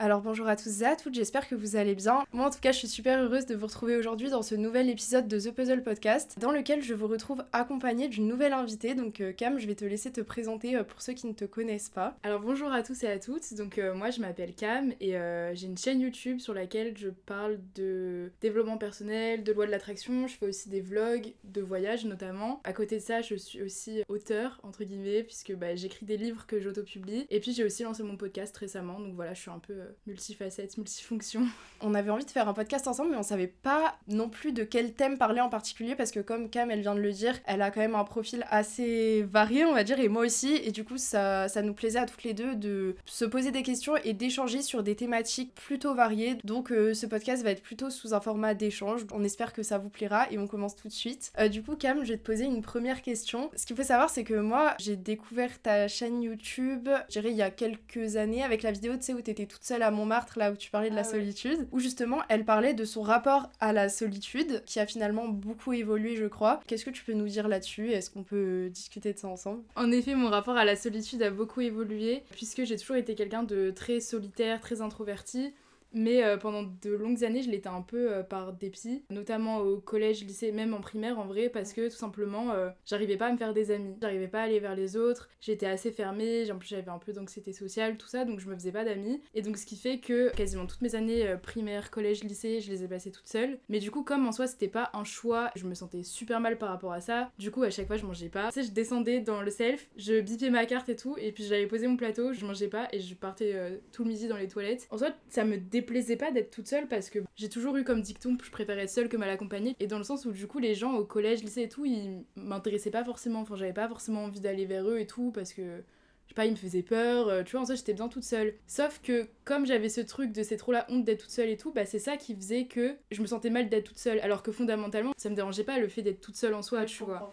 Alors bonjour à tous et à toutes, j'espère que vous allez bien. Moi en tout cas je suis super heureuse de vous retrouver aujourd'hui dans ce nouvel épisode de The Puzzle Podcast dans lequel je vous retrouve accompagnée d'une nouvelle invitée. Donc euh, Cam, je vais te laisser te présenter euh, pour ceux qui ne te connaissent pas. Alors bonjour à tous et à toutes, donc euh, moi je m'appelle Cam et j'ai une chaîne YouTube sur laquelle je parle de développement personnel, de loi de l'attraction, je fais aussi des vlogs de voyage notamment. À côté de ça je suis aussi auteur entre guillemets puisque bah, j'écris des livres que j'auto-publie et puis j'ai aussi lancé mon podcast récemment donc voilà je suis un peu multifacettes, multifonctions. On avait envie de faire un podcast ensemble, mais on savait pas non plus de quel thème parler en particulier parce que comme Cam, elle vient de le dire, elle a quand même un profil assez varié, on va dire, et moi aussi. Et du coup, ça, nous plaisait à toutes les deux de se poser des questions et d'échanger sur des thématiques plutôt variées. Donc, euh, ce podcast va être plutôt sous un format d'échange. On espère que ça vous plaira et on commence tout de suite. Euh, du coup, Cam, je vais te poser une première question. Ce qu'il faut savoir, c'est que moi, j'ai découvert ta chaîne YouTube, je dirais, il y a quelques années avec la vidéo, tu sais, où toute seule à Montmartre, là où tu parlais de la ah solitude, où justement elle parlait de son rapport à la solitude, qui a finalement beaucoup évolué, je crois. Qu'est-ce que tu peux nous dire là-dessus? Est-ce qu'on peut discuter de ça ensemble? En effet, mon rapport à la solitude a beaucoup évolué, puisque j'ai toujours été quelqu'un de très solitaire, très introverti. Mais euh, pendant de longues années, je l'étais un peu euh, par dépit, notamment au collège, lycée, même en primaire en vrai, parce que tout simplement, euh, j'arrivais pas à me faire des amis, j'arrivais pas à aller vers les autres, j'étais assez fermée, en plus j'avais un peu d'anxiété sociale, tout ça, donc je me faisais pas d'amis. Et donc ce qui fait que quasiment toutes mes années primaire, collège, lycée, je les ai passées toutes seules. Mais du coup, comme en soi c'était pas un choix, je me sentais super mal par rapport à ça. Du coup, à chaque fois, je mangeais pas. Tu sais, je descendais dans le self, je bipais ma carte et tout, et puis j'allais poser mon plateau, je mangeais pas et je partais tout le midi dans les toilettes. En soit, ça me déplaisait pas d'être toute seule parce que j'ai toujours eu comme dicton je préférais être seule que mal accompagnée et dans le sens où du coup les gens au collège, lycée et tout, ils m'intéressaient pas forcément, enfin j'avais pas forcément envie d'aller vers eux et tout parce que je sais pas, ils me faisaient peur, euh, tu vois, en ça j'étais bien toute seule. Sauf que comme j'avais ce truc de c'est trop la honte d'être toute seule et tout, bah c'est ça qui faisait que je me sentais mal d'être toute seule. Alors que fondamentalement, ça me dérangeait pas le fait d'être toute seule en soi, tu vois.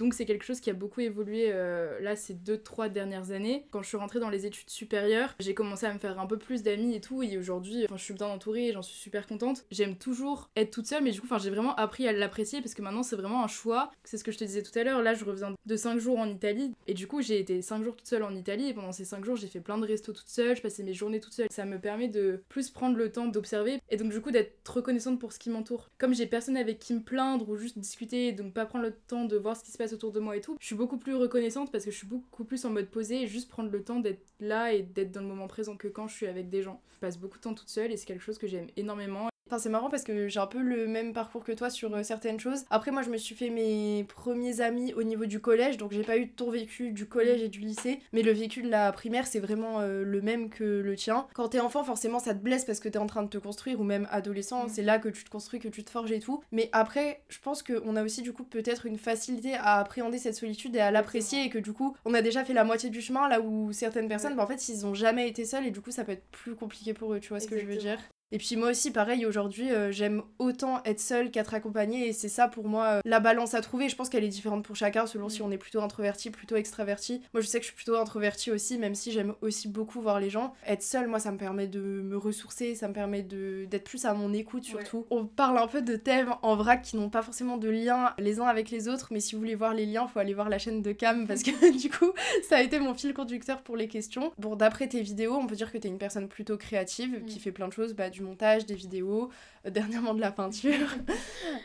Donc c'est quelque chose qui a beaucoup évolué euh, là ces deux trois dernières années. Quand je suis rentrée dans les études supérieures, j'ai commencé à me faire un peu plus d'amis et tout et aujourd'hui je suis bien entourée et j'en suis super contente. J'aime toujours être toute seule mais du coup j'ai vraiment appris à l'apprécier parce que maintenant c'est vraiment un choix. C'est ce que je te disais tout à l'heure, là je reviens de 5 jours en Italie et du coup j'ai été 5 jours toute seule en Italie et pendant ces 5 jours j'ai fait plein de restos toute seule, je passais mes journées toute seule. Ça me permet de plus prendre le temps d'observer et donc du coup d'être reconnaissante pour ce qui m'entoure. Comme j'ai personne avec qui me plaindre ou juste discuter donc pas prendre le temps de voir ce qui se passe autour de moi et tout, je suis beaucoup plus reconnaissante parce que je suis beaucoup plus en mode posé et juste prendre le temps d'être là et d'être dans le moment présent que quand je suis avec des gens. Je passe beaucoup de temps toute seule et c'est quelque chose que j'aime énormément Enfin, c'est marrant parce que j'ai un peu le même parcours que toi sur euh, certaines choses. Après, moi, je me suis fait mes premiers amis au niveau du collège, donc j'ai pas eu ton vécu du collège et du lycée, mais le vécu de la primaire, c'est vraiment euh, le même que le tien. Quand t'es enfant, forcément, ça te blesse parce que t'es en train de te construire, ou même adolescent, mm. c'est là que tu te construis, que tu te forges et tout. Mais après, je pense qu'on a aussi du coup peut-être une facilité à appréhender cette solitude et à l'apprécier, et que du coup, on a déjà fait la moitié du chemin, là où certaines personnes, bah, en fait, ils ont jamais été seuls, et du coup, ça peut être plus compliqué pour eux, tu vois ce que je veux dire et puis moi aussi, pareil, aujourd'hui, euh, j'aime autant être seule qu'être accompagnée. Et c'est ça pour moi euh, la balance à trouver. Je pense qu'elle est différente pour chacun selon si mm. on est plutôt introverti, plutôt extraverti. Moi, je sais que je suis plutôt introverti aussi, même si j'aime aussi beaucoup voir les gens. Être seule, moi, ça me permet de me ressourcer, ça me permet d'être plus à mon écoute surtout. On parle un peu de thèmes en vrac qui n'ont pas forcément de lien les uns avec les autres, mais si vous voulez voir les liens, faut aller voir la chaîne de Cam parce que du coup, ça a été mon fil conducteur pour les questions. Bon, d'après tes vidéos, on peut dire que t'es une personne plutôt créative qui mm. fait plein de choses, bah, du montage, des vidéos, euh, dernièrement de la peinture.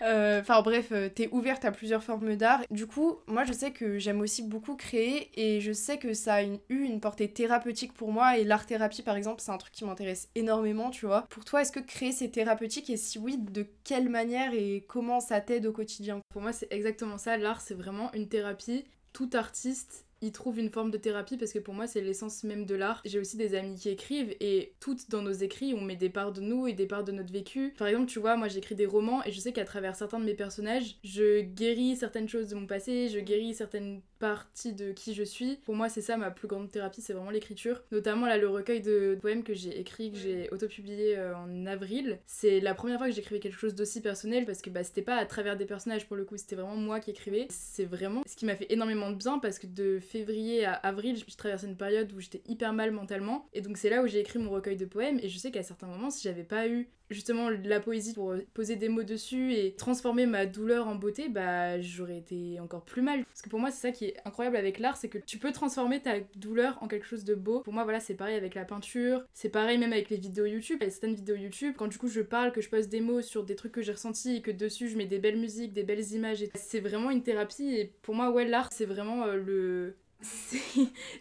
Euh, enfin bref, euh, t'es ouverte à plusieurs formes d'art. Du coup, moi je sais que j'aime aussi beaucoup créer et je sais que ça a eu une portée thérapeutique pour moi et l'art-thérapie par exemple, c'est un truc qui m'intéresse énormément, tu vois. Pour toi, est-ce que créer c'est thérapeutique? Et si oui, de quelle manière et comment ça t'aide au quotidien? Pour moi, c'est exactement ça. L'art, c'est vraiment une thérapie. Tout artiste ils trouvent une forme de thérapie parce que pour moi c'est l'essence même de l'art. J'ai aussi des amis qui écrivent et toutes dans nos écrits on met des parts de nous et des parts de notre vécu. Par exemple tu vois moi j'écris des romans et je sais qu'à travers certains de mes personnages je guéris certaines choses de mon passé, je guéris certaines partie de qui je suis. Pour moi, c'est ça ma plus grande thérapie, c'est vraiment l'écriture. Notamment là, le recueil de poèmes que j'ai écrit, que j'ai autopublié euh, en avril. C'est la première fois que j'écrivais quelque chose d'aussi personnel parce que bah, c'était pas à travers des personnages pour le coup, c'était vraiment moi qui écrivais. C'est vraiment ce qui m'a fait énormément de bien parce que de février à avril, je traversé une période où j'étais hyper mal mentalement. Et donc c'est là où j'ai écrit mon recueil de poèmes. Et je sais qu'à certains moments, si j'avais pas eu justement la poésie pour poser des mots dessus et transformer ma douleur en beauté, bah j'aurais été encore plus mal. Parce que pour moi, c'est ça qui incroyable avec l'art, c'est que tu peux transformer ta douleur en quelque chose de beau. Pour moi, voilà, c'est pareil avec la peinture, c'est pareil même avec les vidéos YouTube. A certaines vidéos YouTube, quand du coup je parle, que je pose des mots sur des trucs que j'ai ressentis et que dessus je mets des belles musiques, des belles images, c'est vraiment une thérapie. Et pour moi, ouais, l'art, c'est vraiment euh, le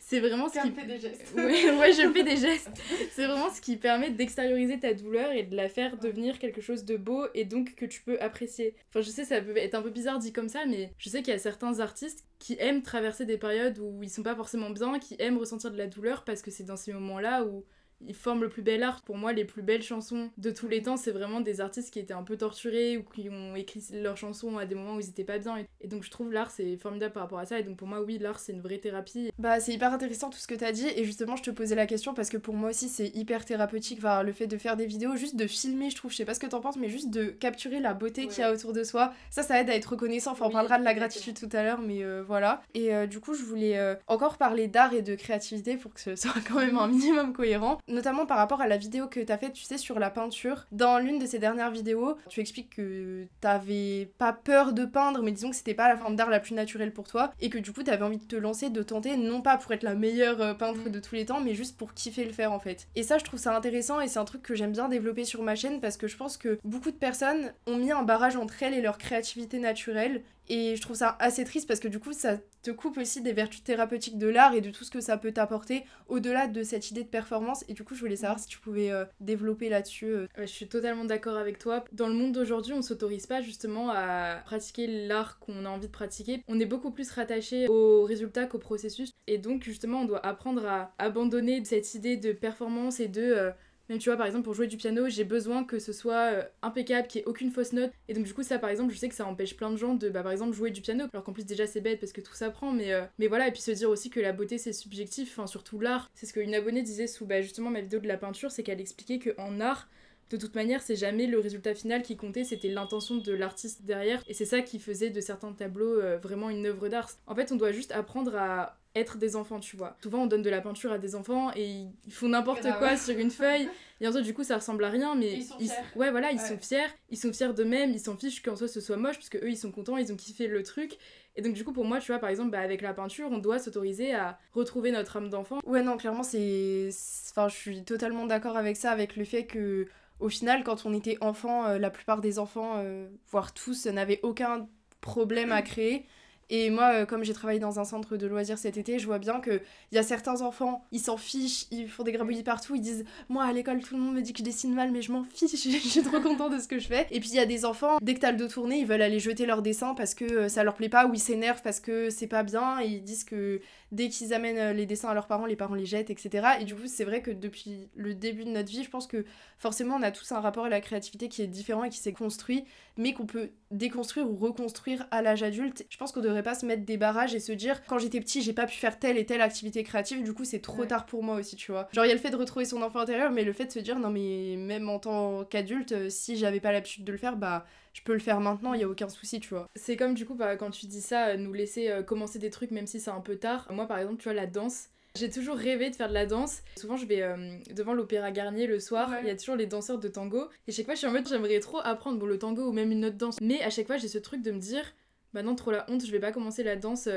c'est vraiment ce qui fait des gestes. ouais, ouais, je fais des gestes. C'est vraiment ce qui permet d'extérioriser ta douleur et de la faire devenir quelque chose de beau et donc que tu peux apprécier. Enfin, je sais, ça peut être un peu bizarre dit comme ça, mais je sais qu'il y a certains artistes qui aiment traverser des périodes où ils sont pas forcément bien, qui aiment ressentir de la douleur parce que c'est dans ces moments-là où ils forment le plus bel art. Pour moi, les plus belles chansons de tous les temps, c'est vraiment des artistes qui étaient un peu torturés ou qui ont écrit leurs chansons à des moments où ils étaient pas bien. Et donc, je trouve l'art, c'est formidable par rapport à ça. Et donc, pour moi, oui, l'art, c'est une vraie thérapie. Bah, c'est hyper intéressant tout ce que tu as dit. Et justement, je te posais la question parce que pour moi aussi, c'est hyper thérapeutique. Enfin, le fait de faire des vidéos, juste de filmer, je trouve, je sais pas ce que t'en penses, mais juste de capturer la beauté qu'il y a autour de soi. Ça, ça aide à être reconnaissant. Enfin, on parlera de la gratitude tout à l'heure, mais euh, voilà. Et euh, du coup, je voulais euh, encore parler d'art et de créativité pour que ce soit quand même un minimum cohérent. Notamment par rapport à la vidéo que t'as faite, tu sais, sur la peinture. Dans l'une de ces dernières vidéos, tu expliques que t'avais pas peur de peindre, mais disons que c'était pas la forme d'art la plus naturelle pour toi, et que du coup t'avais envie de te lancer, de tenter, non pas pour être la meilleure euh, peintre de tous les temps, mais juste pour kiffer le faire en fait. Et ça, je trouve ça intéressant, et c'est un truc que j'aime bien développer sur ma chaîne, parce que je pense que beaucoup de personnes ont mis un barrage entre elles et leur créativité naturelle, et je trouve ça assez triste parce que du coup, ça te coupe aussi des vertus thérapeutiques de l'art et de tout ce que ça peut t'apporter au-delà de cette idée de performance. Et du coup, je voulais savoir si tu pouvais euh, développer là-dessus. Euh. je suis totalement d'accord avec toi. Dans le monde d'aujourd'hui, on s'autorise pas justement à pratiquer l'art qu'on a envie de pratiquer. On est beaucoup plus rattaché au résultat qu'au processus. Et donc, justement, on doit apprendre à abandonner cette idée de performance et de. Euh, même tu vois, par exemple, pour jouer du piano, j'ai besoin que ce soit euh, impeccable, qu'il n'y ait aucune fausse note. Et donc, du coup, ça, par exemple, je sais que ça empêche plein de gens de, bah, par exemple, jouer du piano. Alors qu'en plus, déjà, c'est bête parce que tout s'apprend. Mais, euh, mais voilà, et puis se dire aussi que la beauté, c'est subjectif, enfin, surtout l'art. C'est ce qu'une abonnée disait sous bah, justement ma vidéo de la peinture, c'est qu'elle expliquait qu'en art, de toute manière, c'est jamais le résultat final qui comptait, c'était l'intention de l'artiste derrière. Et c'est ça qui faisait de certains tableaux euh, vraiment une œuvre d'art. En fait, on doit juste apprendre à être des enfants, tu vois. Souvent, on donne de la peinture à des enfants et ils font n'importe quoi sur une feuille. Et en fait, du coup, ça ressemble à rien, mais ils sont fiers. ouais, voilà, ils sont fiers. Ils sont fiers d'eux-mêmes. Ils s'en fichent qu'en soi ce soit moche, parce que eux, ils sont contents, ils ont kiffé le truc. Et donc, du coup, pour moi, tu vois, par exemple, bah, avec la peinture, on doit s'autoriser à retrouver notre âme d'enfant. Ouais, non, clairement, c'est. Enfin, je suis totalement d'accord avec ça, avec le fait que, au final, quand on était enfant, euh, la plupart des enfants, euh, voire tous, n'avaient aucun problème à créer. Et moi, euh, comme j'ai travaillé dans un centre de loisirs cet été, je vois bien qu'il y a certains enfants, ils s'en fichent, ils font des grabouillis partout, ils disent Moi à l'école, tout le monde me dit que je dessine mal, mais je m'en fiche, je suis trop content de ce que je fais. Et puis il y a des enfants, dès que t'as le dos tourné, ils veulent aller jeter leur dessin parce que euh, ça leur plaît pas, ou ils s'énervent parce que c'est pas bien, et ils disent que dès qu'ils amènent euh, les dessins à leurs parents, les parents les jettent, etc. Et du coup, c'est vrai que depuis le début de notre vie, je pense que forcément, on a tous un rapport à la créativité qui est différent et qui s'est construit, mais qu'on peut déconstruire ou reconstruire à l'âge adulte. Je pense qu'on devrait pas se mettre des barrages et se dire, quand j'étais petit, j'ai pas pu faire telle et telle activité créative, du coup, c'est trop tard pour moi aussi, tu vois. Genre, il y a le fait de retrouver son enfant intérieur, mais le fait de se dire, non, mais même en tant qu'adulte, euh, si j'avais pas l'habitude de le faire, bah je peux le faire maintenant, il y a aucun souci, tu vois. C'est comme du coup, bah, quand tu dis ça, euh, nous laisser euh, commencer des trucs même si c'est un peu tard. Moi, par exemple, tu vois, la danse. J'ai toujours rêvé de faire de la danse. Souvent, je vais euh, devant l'Opéra Garnier le soir. Il y a toujours les danseurs de tango. Et chaque fois, je suis en mode, j'aimerais trop apprendre bon, le tango ou même une autre danse. Mais à chaque fois, j'ai ce truc de me dire, bah non, trop la honte, je vais pas commencer la danse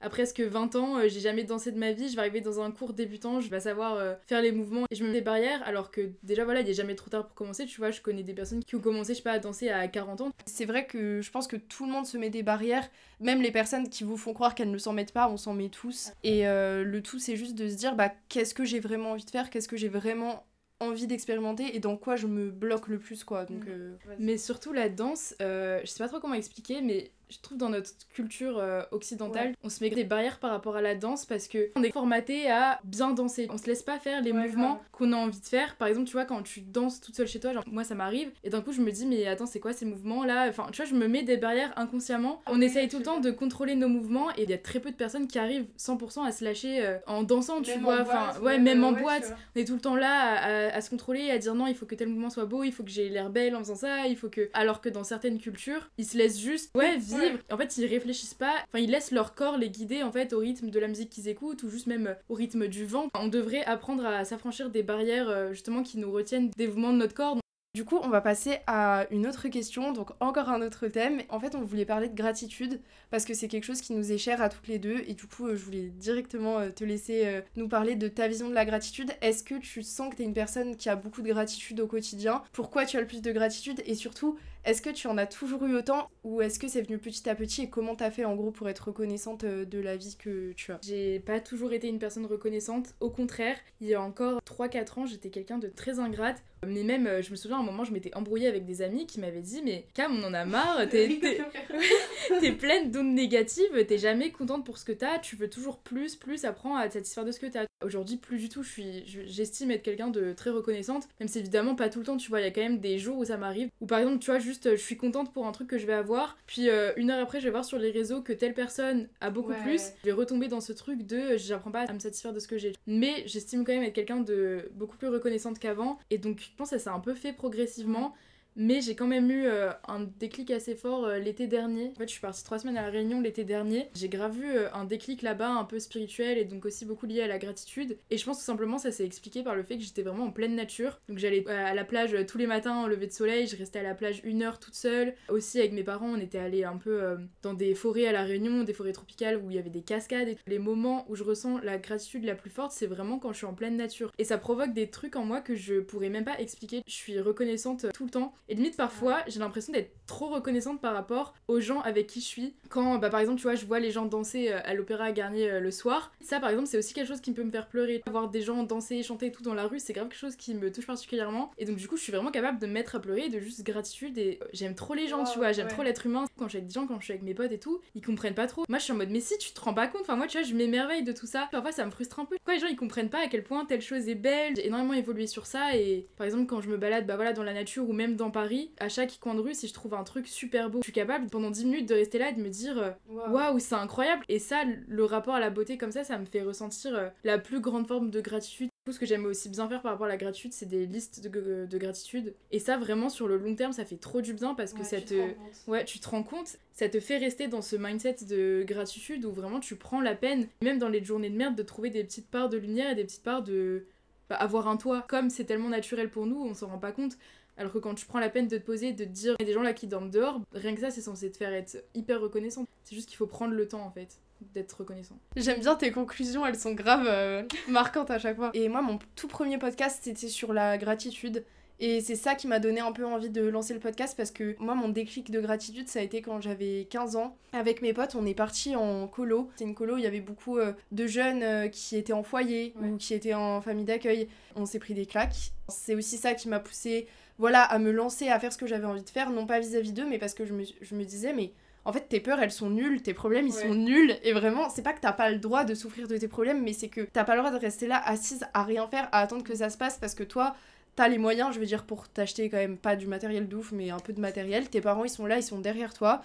à presque 20 ans, euh, j'ai jamais dansé de ma vie, je vais arriver dans un cours débutant, je vais savoir euh, faire les mouvements et je me mets des barrières alors que déjà voilà, il est jamais trop tard pour commencer, tu vois, je connais des personnes qui ont commencé, je sais pas, à danser à 40 ans. C'est vrai que je pense que tout le monde se met des barrières, même les personnes qui vous font croire qu'elles ne s'en mettent pas, on s'en met tous. Et euh, le tout c'est juste de se dire bah qu'est-ce que j'ai vraiment envie de faire, qu'est-ce que j'ai vraiment envie d'expérimenter et dans quoi je me bloque le plus quoi donc mm. mais surtout la danse je sais pas trop comment expliquer mais je trouve dans notre culture euh, occidentale, on se met des barrières par rapport à la danse parce que on est formaté à bien danser. On se laisse pas faire les mouvements qu'on a envie de faire. Par exemple, tu vois, quand tu danses toute seule chez toi, genre moi ça m'arrive, et d'un coup je me dis, mais attends, c'est quoi ces mouvements là Enfin, tu vois, je me mets des barrières inconsciemment. On essaye tout le temps de contrôler nos mouvements et il y a très peu de personnes qui arrivent 100% à se lâcher euh, en dansant, tu vois. Enfin, ouais, même en boîte. On est tout le temps là à, à, se contrôler, à dire non, il faut que tel mouvement soit beau, il faut que j'ai l'air belle en faisant ça, il faut que. Alors que dans certaines cultures, ils se laissent juste, ouais, vivre en fait, ils réfléchissent pas, enfin, ils laissent leur corps les guider en fait au rythme de la musique qu'ils écoutent ou juste même au rythme du vent. On devrait apprendre à s'affranchir des barrières euh, justement qui nous retiennent des mouvements de notre corps. Du coup, on va passer à une autre question, donc encore un autre thème. En fait, on voulait parler de gratitude parce que c'est quelque chose qui nous est cher à toutes les deux et du coup, euh, je voulais directement euh, te laisser euh, nous parler de ta vision de la gratitude. Est-ce que tu sens que tu es une personne qui a beaucoup de gratitude au quotidien? Pourquoi tu as le plus de gratitude? Et surtout, est-ce que tu en as toujours eu autant ou est-ce que c'est venu petit à petit et comment t'as fait en gros pour être reconnaissante de la vie que tu as? J'ai pas toujours été une personne reconnaissante, au contraire, il y a encore 3-4 ans, j'étais quelqu'un de très ingrate mais même, euh, je me souviens, à un moment, je m'étais embrouillée avec des amis qui m'avaient dit Mais Cam, on en a marre, t'es, pleine d'ondes négatives, t'es jamais contente pour ce que t'as, tu veux toujours plus, plus, apprends à te satisfaire de ce que t'as. Aujourd'hui, plus du tout, je suis, j'estime être quelqu'un de très reconnaissante, même si évidemment pas tout le temps, tu vois, il y a quand même des jours où ça m'arrive, où par exemple, tu vois, juste, je suis contente pour un truc que je vais avoir, puis euh, une heure après, je vais voir sur les réseaux que telle personne a beaucoup plus, je vais retomber dans ce truc de j'apprends pas à me satisfaire de ce que j'ai. Mais j'estime quand même être quelqu'un de beaucoup plus reconnaissante qu'avant, et donc je pense que ça s'est un peu fait progressivement. Mais j'ai quand même eu euh, un déclic assez fort euh, l'été dernier. En fait, je suis partie trois semaines à la Réunion l'été dernier. J'ai grave eu euh, un déclic là-bas, un peu spirituel et donc aussi beaucoup lié à la gratitude. Et je pense tout simplement ça s'est expliqué par le fait que j'étais vraiment en pleine nature. Donc j'allais à la plage tous les matins au lever de soleil. Je restais à la plage une heure toute seule. Aussi avec mes parents, on était allés un peu dans des forêts à la Réunion, des forêts tropicales où il y avait des cascades. Et les moments où je ressens la gratitude la plus forte, c'est vraiment quand je suis en pleine nature. Et ça provoque des trucs en moi que je pourrais même pas expliquer. Je suis reconnaissante tout le temps. Et limite parfois, j'ai l'impression d'être trop reconnaissante par rapport aux gens avec qui je suis. Quand, bah, par exemple, tu vois, je vois les gens danser euh, à l'Opéra à Garnier euh, le soir, ça, par exemple, c'est aussi quelque chose qui peut me faire pleurer. Voir des gens danser, chanter tout dans la rue, c'est grave quelque chose qui me touche particulièrement. Et donc, du coup, je suis vraiment capable de me mettre à pleurer, de juste gratitude. Et euh, j'aime trop les gens, tu vois, j'aime trop l'être humain. Quand je suis avec des gens, quand je suis avec mes potes et tout, ils comprennent pas trop. Moi, je suis en mode, mais si, tu te rends pas compte. Enfin, moi, tu vois, je m'émerveille de tout ça. Parfois, ça me frustre un peu. Pourquoi les gens, ils comprennent pas à quel point telle chose est belle? J'ai énormément évolué sur ça. Et par exemple, quand je me balade, bah voilà, dans la nature ou même dans Paris, à chaque coin de rue, si je trouve un truc super beau, je suis capable pendant 10 minutes de rester là et de me dire euh, waouh, c'est incroyable. Et ça, le rapport à la beauté comme ça, ça me fait ressentir euh, la plus grande forme de gratitude. Tout ce que j'aime aussi bien faire par rapport à la gratitude, c'est des listes de, de, gratitude. Et ça, vraiment, sur le long terme, ça fait trop du bien parce que ça te. ouais, tu te rends compte, ça te fait rester dans ce mindset de gratitude où vraiment tu prends la peine, même dans les journées de merde, de trouver des petites parts de lumière et des petites parts de. Bah, avoir un toit. Comme c'est tellement naturel pour nous, on s'en rend pas compte. Alors que quand tu prends la peine de te poser, de te dire, il y a des gens là qui dorment dehors, rien que ça, c'est censé te faire être hyper reconnaissant. C'est juste qu'il faut prendre le temps en fait d'être reconnaissant. J'aime bien tes conclusions, elles sont grave euh, marquantes à chaque fois. Et moi, mon tout premier podcast, c'était sur la gratitude. Et c'est ça qui m'a donné un peu envie de lancer le podcast parce que moi, mon déclic de gratitude, ça a été quand j'avais 15 ans. Avec mes potes, on est parti en colo. C'est une colo où il y avait beaucoup euh, de jeunes euh, qui étaient en foyer ou qui étaient en famille d'accueil. On s'est pris des claques. C'est aussi ça qui m'a poussé voilà, à me lancer à faire ce que j'avais envie de faire, non pas vis-à-vis d'eux, mais parce que je me, disais, mais en fait, tes peurs, elles sont nulles, tes problèmes, ils sont nuls. Et vraiment, c'est pas que t'as pas le droit de souffrir de tes problèmes, mais c'est que t'as pas le droit de rester là, assise, à rien faire, à attendre que ça se passe, parce que toi, t'as les moyens, je veux dire, pour t'acheter quand même pas du matériel d'ouf, mais un peu de matériel. Tes parents, ils sont là, ils sont derrière toi.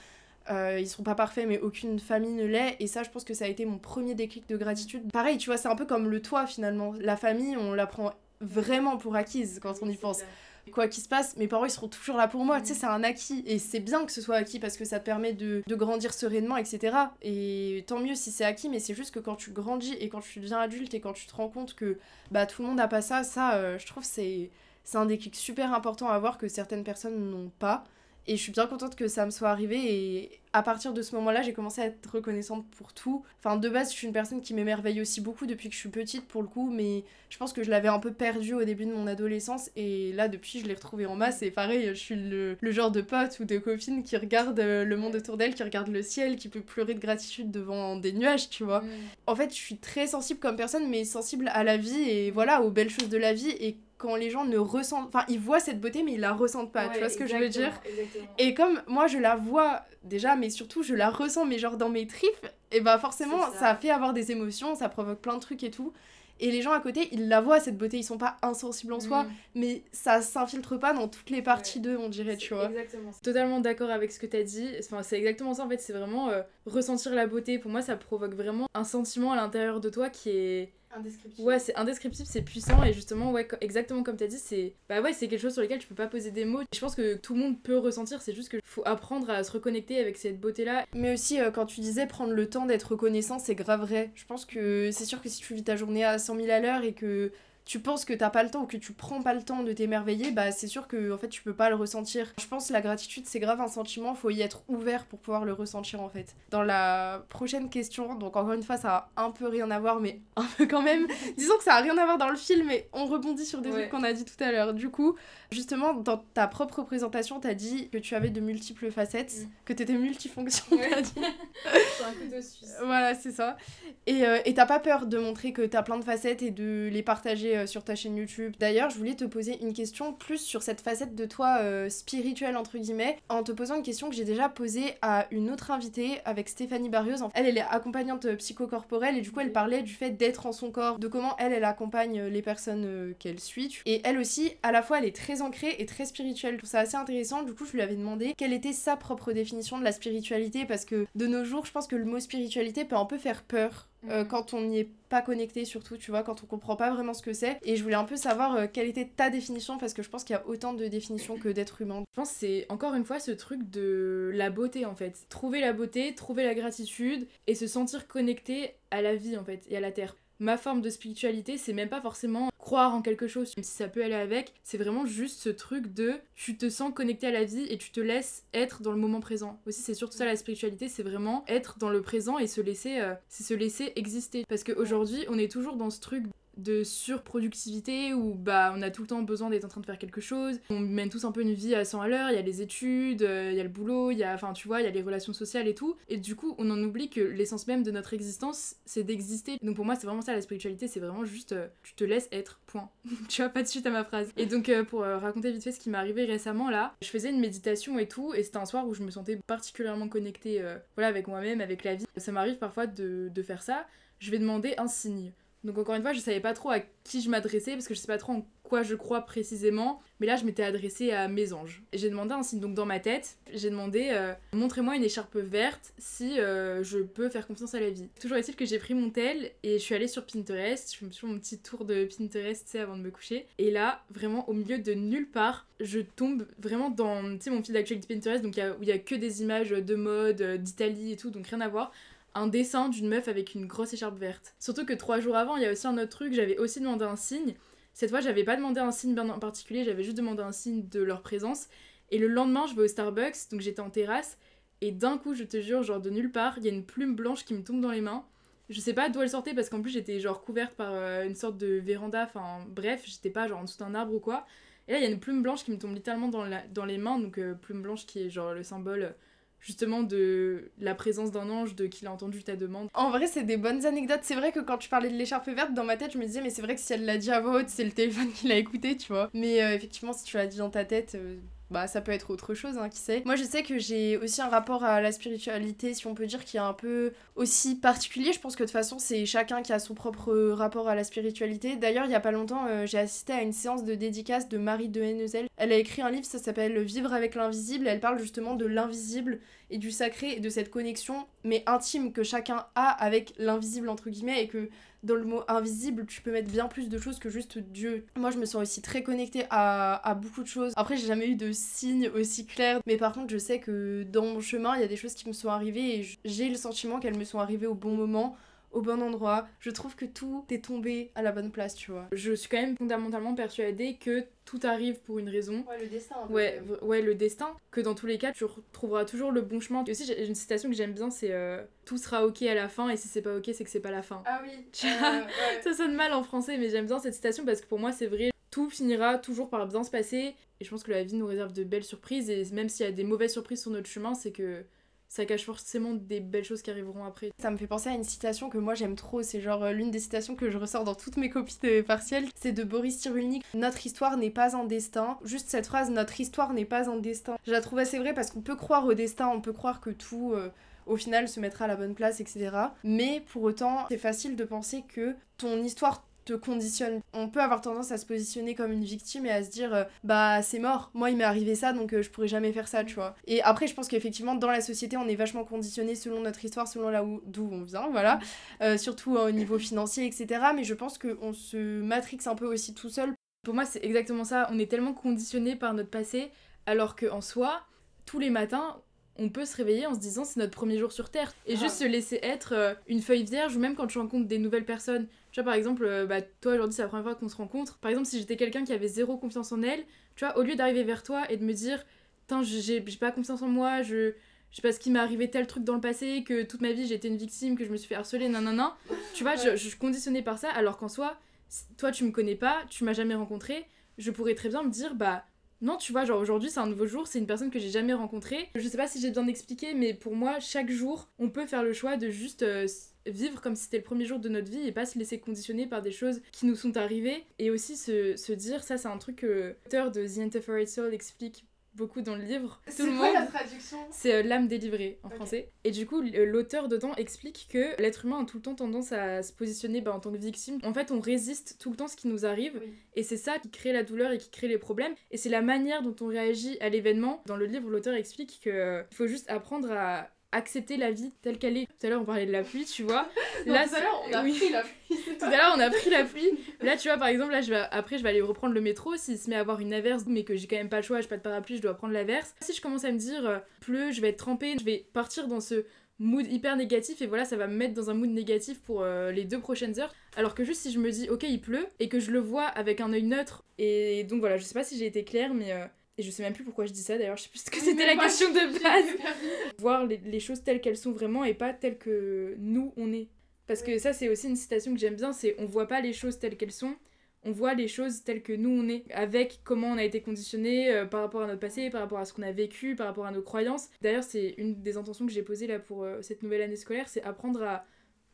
Euh, ils sont pas parfaits, mais aucune famille ne l'est. Et ça, je pense que ça a été mon premier déclic de gratitude. Pareil, tu vois, c'est un peu comme le toit finalement. La famille, on la prend vraiment pour acquise quand on y pense quoi qu'il se passe, mes parents ils seront toujours là pour moi. Tu sais, c'est un acquis et c'est bien que ce soit acquis parce que ça te permet de, grandir sereinement, etc. Et tant mieux si c'est acquis, mais c'est juste que quand tu grandis et quand tu deviens adulte et quand tu te rends compte que bah tout le monde n'a pas ça, ça, euh, je trouve c'est c'est un déclic super important à avoir que certaines personnes n'ont pas. Et je suis bien contente que ça me soit arrivé. Et à partir de ce moment-là, j'ai commencé à être reconnaissante pour tout. Enfin, de base, je suis une personne qui m'émerveille aussi beaucoup depuis que je suis petite, pour le coup. Mais je pense que je l'avais un peu perdu au début de mon adolescence. Et là, depuis, je l'ai retrouvée en masse. Et pareil, je suis le, genre de pote ou de copine qui regarde euh, le monde autour d'elle, qui regarde le ciel, qui peut pleurer de gratitude devant des nuages, tu vois. Mm. En fait, je suis très sensible comme personne, mais sensible à la vie et voilà, aux belles choses de la vie. Et quand les gens ne ressentent enfin ils voient cette beauté mais ils la ressentent pas tu vois ce que je veux dire? et comme moi je la vois déjà mais surtout je la ressens mais genre dans mes tripes et bah forcément ça. fait avoir des émotions ça provoque plein de trucs et tout. Et les gens à côté ils la voient cette beauté ils sont pas insensibles en soi mm. mais ça s'infiltre pas dans toutes les parties d'eux on dirait tu vois. exactement totalement d'accord avec ce que tu as dit. Enfin c'est exactement ça en fait. C'est vraiment euh, ressentir la beauté. Pour moi ça provoque vraiment un sentiment à l'intérieur de toi qui est Indescriptible. Ouais, c'est indescriptible, c'est puissant et justement, ouais, exactement comme tu as dit, c'est bah ouais, c'est quelque chose sur lequel tu peux pas poser des mots. Je pense que tout le monde peut ressentir, c'est juste qu'il faut apprendre à se reconnecter avec cette beauté-là. Mais aussi, euh, quand tu disais prendre le temps d'être reconnaissant, c'est grave vrai. Je pense que c'est sûr que si tu vis ta journée à 100 000 à l'heure et que tu penses que t'as pas le temps ou que tu prends pas le temps de t'émerveiller, bah c'est sûr que en fait tu peux pas le ressentir. Je pense que la gratitude c'est grave un sentiment, faut y être ouvert pour pouvoir le ressentir en fait. Dans la prochaine question, donc encore une fois ça a un peu rien à voir mais un peu quand même, disons que ça a rien à voir dans le film mais on rebondit sur des trucs qu'on a dit tout à l'heure. Du coup, justement dans ta propre présentation, t'as dit que tu avais de multiples facettes, mm. que t'étais multifonction, t'as dit. c'est un couteau suisse. Voilà, c'est ça. Et euh, t'as pas peur de montrer que t'as plein de facettes et de les partager euh, sur ta chaîne YouTube. D'ailleurs, je voulais te poser une question plus sur cette facette de toi euh, spirituelle, entre guillemets, en te posant une question que j'ai déjà posée à une autre invitée avec Stéphanie Barrios. Elle, elle est accompagnante psychocorporelle et du coup, elle parlait du fait d'être en son corps, de comment elle, elle accompagne les personnes euh, qu'elle suit. Et elle aussi, à la fois, elle est très ancrée et très spirituelle. Je trouve ça assez intéressant. Du coup, je lui avais demandé quelle était sa propre définition de la spiritualité parce que de nos jours, je pense que le mot spiritualité peut un peu faire peur euh, quand on n'y est pas connecté surtout, tu vois, quand on comprend pas vraiment ce que c'est. Et je voulais un peu savoir euh, quelle était ta définition parce que je pense qu'il y a autant de définitions que d'êtres humains. Je pense c'est encore une fois ce truc de la beauté en fait. Trouver la beauté, trouver la gratitude et se sentir connecté à la vie en fait et à la terre ma forme de spiritualité, c'est même pas forcément croire en quelque chose, même si ça peut aller avec, c'est vraiment juste ce truc de tu te sens connecté à la vie et tu te laisses être dans le moment présent. Aussi, c'est surtout ça la spiritualité, c'est vraiment être dans le présent et se laisser, euh, c'est se laisser exister. Parce qu'aujourd'hui, on est toujours dans ce truc de surproductivité où bah on a tout le temps besoin d'être en train de faire quelque chose. On mène tous un peu une vie à 100 à l'heure. Il y a les études euh, il y a le boulot il y a enfin tu vois il y a les relations sociales et tout. Et du coup on en oublie que l'essence même de notre existence c'est d'exister. Donc pour moi c'est vraiment ça la spiritualité. C'est vraiment juste euh, tu te laisses être point. Tu vois pas de suite à ma phrase. Et donc euh, pour raconter vite fait ce qui m'est arrivé récemment là je faisais une méditation et tout. Et c'était un soir où je me sentais particulièrement connectée voilà avec moi-même avec la vie. Ça m'arrive parfois de, de faire ça. Je vais demander un signe donc encore une fois, je savais pas trop à qui je m'adressais parce que je sais pas trop en quoi je crois précisément. Mais là, je m'étais adressée à mes anges. J'ai demandé un signe. Donc dans ma tête, j'ai demandé euh, montrez-moi une écharpe verte si euh, je peux faire confiance à la vie. Toujours est-il que j'ai pris mon tel et je suis allée sur Pinterest. Je fais toujours mon petit tour de Pinterest, avant de me coucher. Et là, vraiment au milieu de nulle part, je tombe vraiment dans, tu sais, mon fil d'actualité Pinterest, donc où il y a que des images de mode, euh, d'Italie et tout, donc rien à voir un dessin d'une meuf avec une grosse écharpe verte. Surtout que trois jours avant, il y a aussi un autre truc, j'avais aussi demandé un signe. Cette fois, j'avais pas demandé un signe en particulier, j'avais juste demandé un signe de leur présence. Et le lendemain, je vais au Starbucks, donc j'étais en terrasse, et d'un coup, je te jure, genre de nulle part, il y a une plume blanche qui me tombe dans les mains. Je sais pas d'où elle sortait parce qu'en plus j'étais genre couverte par euh, une sorte de véranda, enfin bref, j'étais pas genre en dessous d'un arbre ou quoi. Et là il y a une plume blanche qui me tombe littéralement dans, les mains, donc euh, plume blanche qui est genre le symbole justement de la présence d'un ange, de qu'il a entendu ta demande. En vrai, c'est des bonnes anecdotes. C'est vrai que quand tu parlais de l'écharpe verte, dans ma tête, je me disais, mais c'est vrai que si elle l'a dit à voix haute, c'est le téléphone qui l'a écouté, tu vois. Mais euh, effectivement, si tu l'as dit dans ta tête, euh, bah ça peut être autre chose, hein, qui sait. Moi je sais que j'ai aussi un rapport à la spiritualité, si on peut dire, qui est un peu aussi particulier. Je pense que de toute façon c'est chacun qui a son propre rapport à la spiritualité. D'ailleurs il y a pas longtemps euh, j'ai assisté à une séance de dédicace de Marie de Hennezel. Elle a écrit un livre, ça s'appelle Vivre avec l'invisible. Elle parle justement de l'invisible du sacré et de cette connexion mais intime que chacun a avec l'invisible entre guillemets et que dans le mot invisible, tu peux mettre bien plus de choses que juste Dieu. Moi, je me sens aussi très connectée à, beaucoup de choses. Après, j'ai jamais eu de signes aussi clairs, mais par contre, je sais que dans mon chemin, il y a des choses qui me sont arrivées et j'ai le sentiment qu'elles me sont arrivées au bon moment au bon endroit. Je trouve que tout est tombé à la bonne place, tu vois. Je suis quand même fondamentalement persuadée que tout arrive pour une raison. Ouais, le destin. Ouais, ouais, le destin. Que dans tous les cas, tu retrouveras toujours le bon chemin. Et aussi, j'ai une citation que j'aime bien, c'est euh, Tout sera ok à la fin, et si c'est pas ok, c'est que c'est pas la fin. Ah oui. Ça sonne mal en français, mais j'aime bien cette citation parce que pour moi, c'est vrai. Tout finira toujours par bien se passer. Et je pense que la vie nous réserve de belles surprises. Et même s'il y a des mauvaises surprises sur notre chemin, c'est que ça cache forcément des belles choses qui arriveront après. Ça me fait penser à une citation que moi j'aime trop, c'est genre euh, l'une des citations que je ressors dans toutes mes copies de partiels, c'est de Boris Cyrulnik. Notre histoire n'est pas un destin. Juste cette phrase, notre histoire n'est pas un destin. Je la trouve assez vraie parce qu'on peut croire au destin, on peut croire que tout... Euh, au final se mettra à la bonne place, etc. Mais pour autant, c'est facile de penser que ton histoire conditionne. On peut avoir tendance à se positionner comme une victime et à se dire euh, bah c'est mort, moi il m'est arrivé ça donc euh, je pourrais jamais faire ça, tu vois. Et après je pense qu'effectivement dans la société on est vachement conditionné selon notre histoire, selon là où d'où on vient, voilà, euh, surtout au niveau financier etc. Mais je pense qu'on se matrixe un peu aussi tout seul. Pour moi c'est exactement ça, on est tellement conditionné par notre passé alors qu'en soi tous les matins on peut se réveiller en se disant c'est notre premier jour sur Terre et juste se laisser être euh, une feuille vierge ou même quand tu rencontres des nouvelles personnes. Tu vois, par exemple, euh, bah, toi aujourd'hui c'est la première fois qu'on se rencontre. Par exemple, si j'étais quelqu'un qui avait zéro confiance en elle, tu vois, au lieu d'arriver vers toi et de me dire, putain, j'ai pas confiance en moi, je. Je sais pas ce qui m'est arrivé tel truc dans le passé, que toute ma vie j'étais une victime, que je me suis fait harceler, nanana. Tu vois, je, je suis conditionnée par ça, alors qu'en soi, toi tu me connais pas, tu m'as jamais rencontré, je pourrais très bien me dire, bah non, tu vois, genre aujourd'hui c'est un nouveau jour, c'est une personne que j'ai jamais rencontrée. Je sais pas si j'ai bien expliqué, mais pour moi, chaque jour, on peut faire le choix de juste euh, vivre comme si c'était le premier jour de notre vie et pas se laisser conditionner par des choses qui nous sont arrivées. Et aussi se, dire, ça c'est un truc que l'auteur de The Interfered Soul explique beaucoup dans le livre. Tout le monde. la traduction C'est euh, l'âme délivrée en français. Et du coup, l'auteur dedans explique que l'être humain a tout le temps tendance à se positionner bah, en tant que victime. En fait, on résiste tout le temps ce qui nous arrive. Et c'est ça qui crée la douleur et qui crée les problèmes. Et c'est la manière dont on réagit à l'événement. Dans le livre, l'auteur explique qu'il euh, faut juste apprendre à accepter la vie telle qu'elle est. Tout à l'heure, on parlait de la pluie, tu vois. là, tout à l'heure, on a pris la pluie. tout à l'heure, on a pris la pluie. Là, tu vois, par exemple, là, je vais... après, je vais aller reprendre le métro. S'il se met à avoir une averse, mais que j'ai quand même pas le choix, j'ai pas de parapluie, je dois prendre l'averse. Si je commence à me dire, euh, pleut, je vais être trempée, je vais partir dans ce mood hyper négatif et voilà ça va me mettre dans un mood négatif pour euh, les deux prochaines heures alors que juste si je me dis ok il pleut et que je le vois avec un œil neutre et donc voilà je sais pas si j'ai été claire mais euh, et je sais même plus pourquoi je dis ça d'ailleurs, je sais plus ce que c'était la question de base. Voir les, choses telles qu'elles sont vraiment et pas telles que nous on est. Parce que ça, c'est aussi une citation que j'aime bien c'est on voit pas les choses telles qu'elles sont, on voit les choses telles que nous on est, avec comment on a été conditionné euh, par rapport à notre passé, par rapport à ce qu'on a vécu, par rapport à nos croyances. D'ailleurs, c'est une des intentions que j'ai posées là pour euh, cette nouvelle année scolaire c'est apprendre à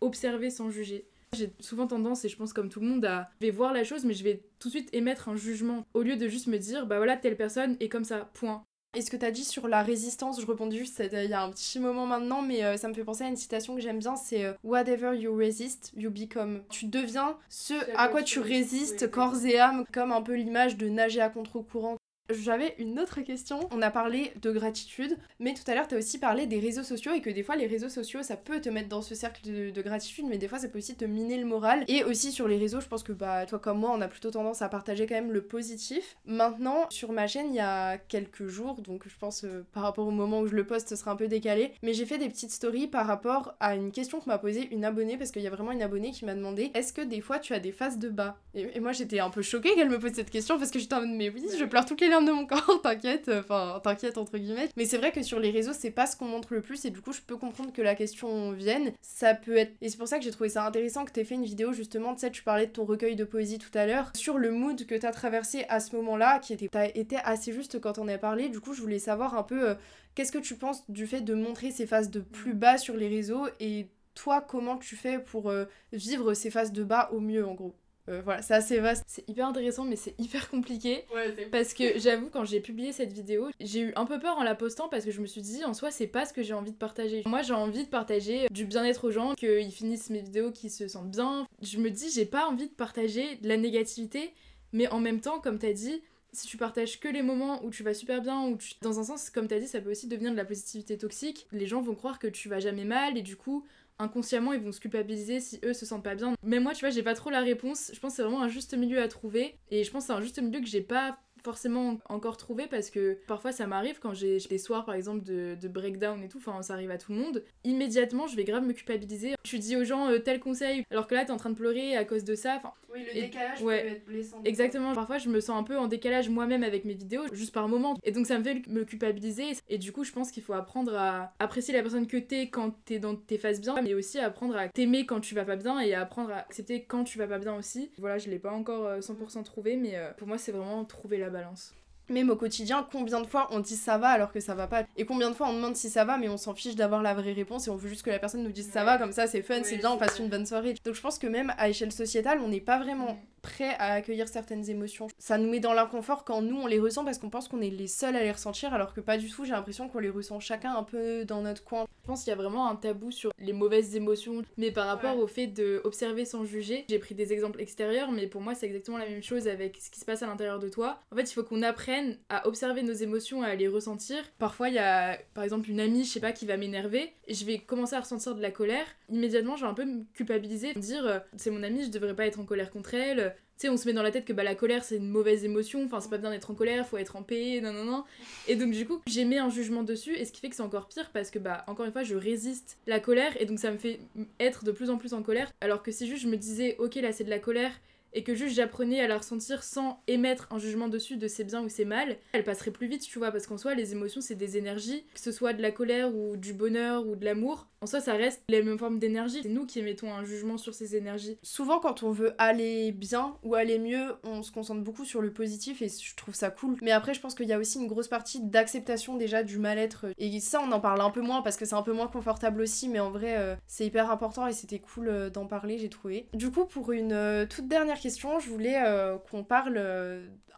observer sans juger. J'ai souvent tendance, et je pense comme tout le monde, à je vais voir la chose, mais je vais tout de suite émettre un jugement, au lieu de juste me dire, bah voilà, telle personne est comme ça, point. Et ce que tu as dit sur la résistance, je répondis juste il y a un petit moment maintenant, mais euh, ça me fait penser à une citation que j'aime bien, c'est euh, Whatever you resist, you become. Tu deviens ce à quoi tu résistes corps et âme, comme un peu l'image de nager à contre-courant j'avais une autre question. On a parlé de gratitude, mais tout à l'heure, tu as aussi parlé des réseaux sociaux et que des fois, les réseaux sociaux, ça peut te mettre dans ce cercle de, gratitude, mais des fois, ça peut aussi te miner le moral. Et aussi sur les réseaux, je pense que bah, toi comme moi, on a plutôt tendance à partager quand même le positif. Maintenant, sur ma chaîne, il y a quelques jours, donc je pense euh, par rapport au moment où je le poste, ce sera un peu décalé, mais j'ai fait des petites stories par rapport à une question que m'a posée une abonnée, parce qu'il y a vraiment une abonnée qui m'a demandé est-ce que des fois tu as des phases de bas? Et, moi, j'étais un peu choquée qu'elle me pose cette question parce que j'étais en mode mais oui, je pleure toutes les de mon corps, t'inquiète, enfin t'inquiète entre guillemets. Mais c'est vrai que sur les réseaux, c'est pas ce qu'on montre le plus et du coup, je peux comprendre que la question vienne. Ça peut être. Et c'est pour ça que j'ai trouvé ça intéressant que t'aies fait une vidéo justement, tu sais, tu parlais de ton recueil de poésie tout à l'heure, sur le mood que t'as traversé à ce moment-là, qui était, été assez juste quand on a parlé. Du coup, je voulais savoir un peu euh, qu'est-ce que tu penses du fait de montrer ces phases de plus bas sur les réseaux et toi, comment tu fais pour euh, vivre ces phases de bas au mieux en gros? Euh, voilà, c'est assez vaste. C'est hyper intéressant, mais c'est hyper compliqué. parce que j'avoue, quand j'ai publié cette vidéo, j'ai eu un peu peur en la postant parce que je me suis dit, en soi, c'est pas ce que j'ai envie de partager. Moi, j'ai envie de partager du bien-être aux gens, qu'ils finissent mes vidéos, qu'ils se sentent bien. Je me dis, j'ai pas envie de partager de la négativité, mais en même temps, comme t'as dit, si tu partages que les moments où tu vas super bien, ou dans un sens, comme t'as dit, ça peut aussi devenir de la positivité toxique. Les gens vont croire que tu vas jamais mal, et du coup, inconsciemment ils vont se culpabiliser si eux se sentent pas bien. Mais moi tu vois j'ai pas trop la réponse, je pense que c'est vraiment un juste milieu à trouver et je pense que c'est un juste milieu que j'ai pas forcément encore trouvé parce que parfois ça m'arrive quand j'ai des soirs par exemple de, de, breakdown et tout, enfin ça arrive à tout le monde, immédiatement je vais grave me culpabiliser. Tu dis aux gens euh, tel conseil alors que là t'es en train de pleurer à cause de ça. Enfin, oui, le décalage peut être blessant. Exactement, parfois je me sens un peu en décalage moi-même avec mes vidéos, juste par moment. Et donc ça me fait me culpabiliser. Et du coup, je pense qu'il faut apprendre à apprécier la personne que t'es quand t'es dans tes phases bien, mais aussi apprendre à t'aimer quand tu vas pas bien et à apprendre à accepter quand tu vas pas bien aussi. Voilà, je l'ai pas encore 100% euh, trouvé, mais euh, pour moi, c'est vraiment trouver la balance. Même au quotidien, combien de fois on dit ça va alors que ça va pas Et combien de fois on demande si ça va, mais on s'en fiche d'avoir la vraie réponse et on veut juste que la personne nous dise ça va, comme ça c'est fun, c'est bien, on passe une bonne soirée. Donc je pense que même à échelle sociétale, on n'est pas vraiment prêt à accueillir certaines émotions. Ça nous met dans l'inconfort quand nous on les ressent parce qu'on pense qu'on est les seuls à les ressentir alors que pas du tout, j'ai l'impression qu'on les ressent chacun un peu dans notre coin. Je pense qu'il y a vraiment un tabou sur les mauvaises émotions, mais par rapport au fait d'observer sans juger, j'ai pris des exemples extérieurs, mais pour moi c'est exactement la même chose avec ce qui se passe à l'intérieur de toi. En fait, il faut qu'on apprenne à observer nos émotions, à les ressentir. Parfois, il y a par exemple une amie, je sais pas, qui va m'énerver, et je vais commencer à ressentir de la colère. Immédiatement, je vais un peu me culpabiliser, me dire euh, c'est mon amie, je devrais pas être en colère contre elle on se met dans la tête que bah, la colère c'est une mauvaise émotion, enfin c'est pas bien d'être en colère, faut être en paix, non, non, non. Et donc du coup, j'ai mis un jugement dessus, et ce qui fait que c'est encore pire parce que, bah, encore une fois, je résiste la colère, et donc ça me fait être de plus en plus en colère. Alors que si juste je me disais, ok, là c'est de la colère, et que juste j'apprenais à la ressentir sans émettre un jugement dessus de c'est bien ou c'est mal, elle passerait plus vite, tu vois, parce qu'en soi, les émotions, c'est des énergies, que ce soit de la colère ou du bonheur ou de l'amour, en soi, ça reste les mêmes formes d'énergie. C'est nous qui émettons un jugement sur ces énergies. Souvent, quand on veut aller bien ou aller mieux, on se concentre beaucoup sur le positif et je trouve ça cool. Mais après, je pense qu'il y a aussi une grosse partie d'acceptation déjà du mal-être. Et ça, on en parle un peu moins parce que c'est un peu moins confortable aussi, mais en vrai, euh, c'est hyper important et c'était cool euh, d'en parler, j'ai trouvé. Du coup, pour une euh, toute dernière question, je voulais qu'on parle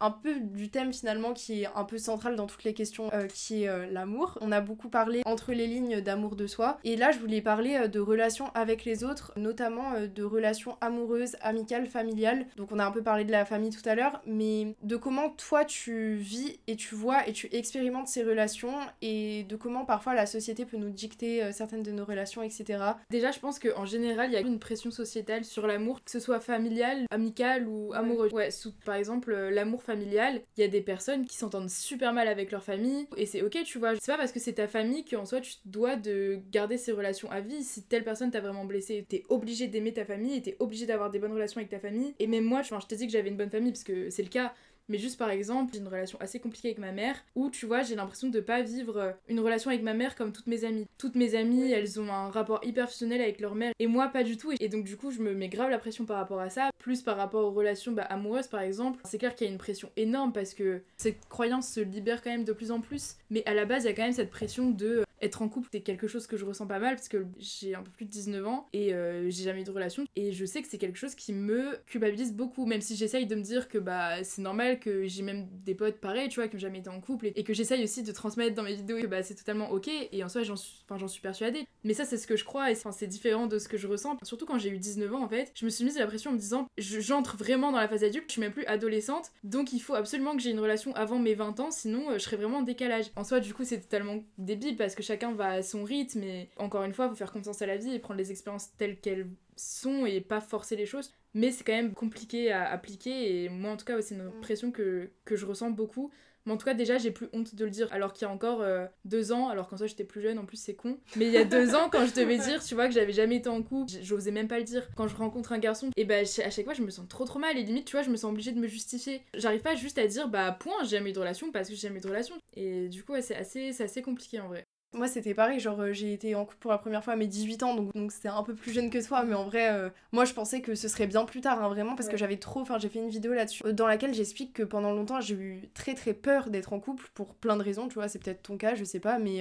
un peu du thème finalement qui est un peu central dans toutes les questions, qui est l'amour. On a beaucoup parlé entre les lignes d'amour de soi. Et là, je voulais parler euh, de relations avec les autres, notamment euh, de relations amoureuses, amicales, familiales. Donc on a un peu parlé de la famille tout à l'heure, mais de comment toi tu vis et tu vois et tu expérimentes ces relations et de comment parfois la société peut nous dicter euh, certaines de nos relations, etc. Déjà, je pense qu'en général, il y a une pression sociétale sur l'amour, que ce soit familial, amical ou amoureux. Ouais, sous, par exemple, l'amour familial, il y a des personnes qui s'entendent super mal avec leur famille et c'est ok, tu vois. C'est pas parce que c'est ta famille qu'en soi tu dois de garder ces relations à vie. Si telle personne t'a vraiment blessé, t'es obligé d'aimer ta famille et t'es obligé d'avoir des bonnes relations avec ta famille. Et même moi, je t'ai dit que j'avais une bonne famille parce que c'est le cas. Mais juste par exemple, j'ai une relation assez compliquée avec ma mère où tu vois, j'ai l'impression de pas vivre euh, une relation avec ma mère comme toutes mes amies. Toutes mes amies, elles ont un rapport hyper fusionnel avec leur mère et moi pas du tout. Et donc du coup, je me mets grave la pression par rapport à ça. Plus par rapport aux relations bah, amoureuses par exemple. C'est clair qu'il y a une pression énorme parce que cette croyance se libère quand même de plus en plus. Mais à la base, il y a quand même cette pression de être en couple, c'est quelque chose que je ressens pas mal parce que j'ai un peu plus de 19 ans et euh, j'ai jamais eu de relation. Et je sais que c'est quelque chose qui me culpabilise beaucoup, même si j'essaye de me dire que bah c'est normal que j'ai même des potes pareils, tu vois, qui ont jamais été en couple et, que j'essaye aussi de transmettre dans mes vidéos que bah c'est totalement ok. Et en soi, j'en suis, persuadée. Mais ça, c'est ce que je crois et c'est différent de ce que je ressens. Surtout quand j'ai eu 19 ans en fait, je me suis mise la pression en me disant j'entre vraiment dans la phase adulte, je suis même plus adolescente, donc il faut absolument que j'ai une relation avant mes 20 ans, sinon euh, je serais vraiment en décalage. En soi, du coup, c'est totalement débile parce que chacun va à son rythme et encore une fois, faut faire confiance à la vie et prendre les expériences telles qu'elles sont et pas forcer les choses. Mais c'est quand même compliqué à appliquer et moi en tout cas, c'est une mm. pression que, que je ressens beaucoup. Mais en tout cas, déjà, j'ai plus honte de le dire. Alors qu'il y a encore euh, deux ans, alors qu'en soi j'étais plus jeune, en plus c'est con. Mais il y a deux ans, quand je devais dire, tu vois, que j'avais jamais été en couple, j'osais même pas le dire. Quand je rencontre un garçon, et bah à chaque fois je me sens trop trop mal. Et limite, tu vois, je me sens obligée de me justifier. J'arrive pas juste à dire, bah point, j'ai jamais eu de relation parce que j'ai jamais eu de relation. Et du coup, c'est assez, assez compliqué en vrai. Moi, c'était pareil, genre euh, j'ai été en couple pour la première fois à mes 18 ans, donc donc c'était un peu plus jeune que toi, mais en vrai, euh, moi je pensais que ce serait bien plus tard, hein, vraiment, parce que j'avais trop. Enfin, j'ai fait une vidéo là-dessus euh, dans laquelle j'explique que pendant longtemps j'ai eu très très peur d'être en couple pour plein de raisons, tu vois, c'est peut-être ton cas, je sais pas, mais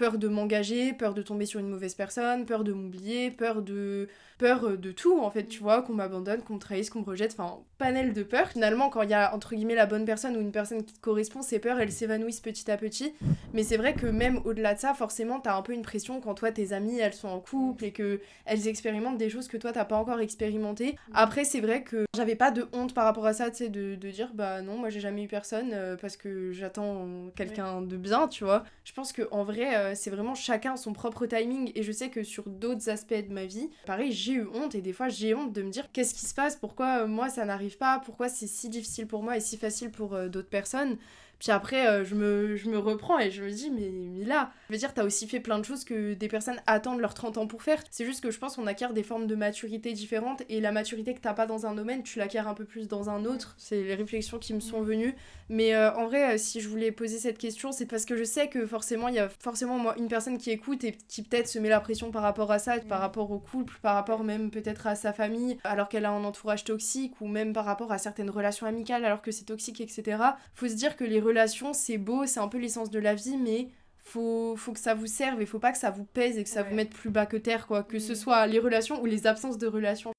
peur de m'engager, peur de tomber sur une mauvaise personne, peur de m'oublier, peur de peur euh, de tout en fait, tu vois, qu'on m'abandonne, qu'on me trahisse, qu'on me rejette, enfin panel de peur. Finalement, quand il y a entre guillemets la bonne personne ou une personne qui te correspond, ces peurs elles s'évanouissent petit à petit. Mais c'est vrai que même au-delà de ça, forcément, t'as un peu une pression quand toi tes amies elles sont en couple et que elles expérimentent des choses que toi t'as pas encore expérimenté. Après, c'est vrai que j'avais pas de honte par rapport à ça, tu sais, de, de, dire bah non, moi j'ai jamais eu personne euh, parce que j'attends quelqu'un de bien, tu vois. Je pense que en vrai, euh, c'est vraiment chacun son propre timing. Et je sais que sur d'autres aspects de ma vie, pareil, j'ai eu honte et des fois j'ai honte de me dire qu'est-ce qui se passe, pourquoi euh, moi ça n'arrive pas, pourquoi c'est si difficile pour moi et si facile pour euh, d'autres personnes? Puis après, euh, je, me, je me reprends et je me dis, mais, mais là, je veux dire, t'as aussi fait plein de choses que des personnes attendent leurs 30 ans pour faire. C'est juste que je pense qu'on acquiert des formes de maturité différentes et la maturité que t'as pas dans un domaine, tu l'acquiers un peu plus dans un autre. C'est les réflexions qui me sont venues. Mais euh, en vrai, euh, si je voulais poser cette question, c'est parce que je sais que forcément, il y a forcément moi, une personne qui écoute et qui peut-être se met la pression par rapport à ça, par rapport au couple, par rapport même peut-être à sa famille, alors qu'elle a un entourage toxique ou même par rapport à certaines relations amicales alors que c'est toxique, etc. Faut se dire que les relations, c'est beau, c'est un peu l'essence de la vie, mais faut, faut que ça vous serve et faut pas que ça vous pèse et que ça vous mette plus bas que terre, quoi. Que ce soit les relations ou les absences de relations.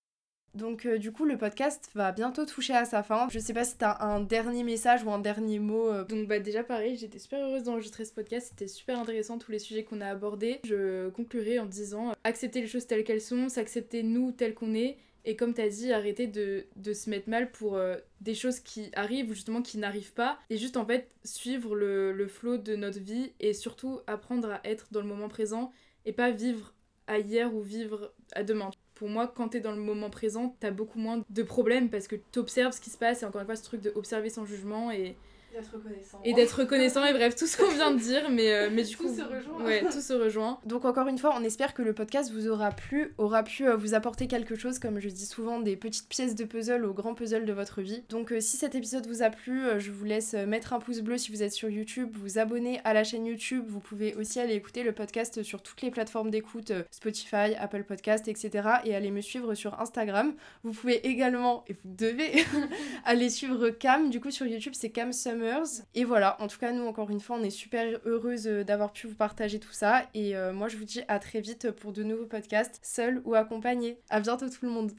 Donc euh, du coup le podcast va bientôt toucher à sa fin. Je sais pas si t'as un dernier message ou un dernier mot. Euh. Donc bah déjà pareil, j'étais super heureuse d'enregistrer ce podcast, c'était super intéressant tous les sujets qu'on a abordés. Je conclurai en disant euh, accepter les choses telles qu'elles sont, s'accepter nous tels qu'on est et comme tu as dit, arrêter de, se mettre mal pour euh, des choses qui arrivent ou justement qui n'arrivent pas. Et juste en fait suivre le, le flot de notre vie et surtout apprendre à être dans le moment présent et pas vivre à hier ou vivre à demain pour moi, quand t'es dans le moment présent, t'as beaucoup moins de problèmes parce que t'observes ce qui se passe et encore une fois, ce truc de observer sans jugement et D'être reconnaissant. et d'être reconnaissant et bref tout ce qu'on vient de dire mais euh, mais du Tout coup se rejoint. ouais tout se rejoint Donc encore une fois, on espère que le podcast vous aura plu, aura pu euh, vous apporter quelque chose, comme je dis souvent, des petites pièces de puzzle au grand puzzle de votre vie. Donc euh, si cet épisode vous a plu, euh, je vous laisse mettre un pouce bleu si vous êtes sur YouTube, vous abonner à la chaîne YouTube, vous pouvez aussi aller écouter le podcast sur toutes les plateformes d'écoute, euh, Spotify, Apple Podcast, etc. et aller me suivre sur Instagram. Vous pouvez également, et vous devez, aller suivre Cam, du coup sur YouTube c'est Cam Et voilà, en tout cas nous encore une fois on est super heureuse euh, d'avoir pu vous partager tout ça et euh, moi je vous dis à très vite pour de nouveaux podcasts, seul ou accompagné. À bientôt tout le monde.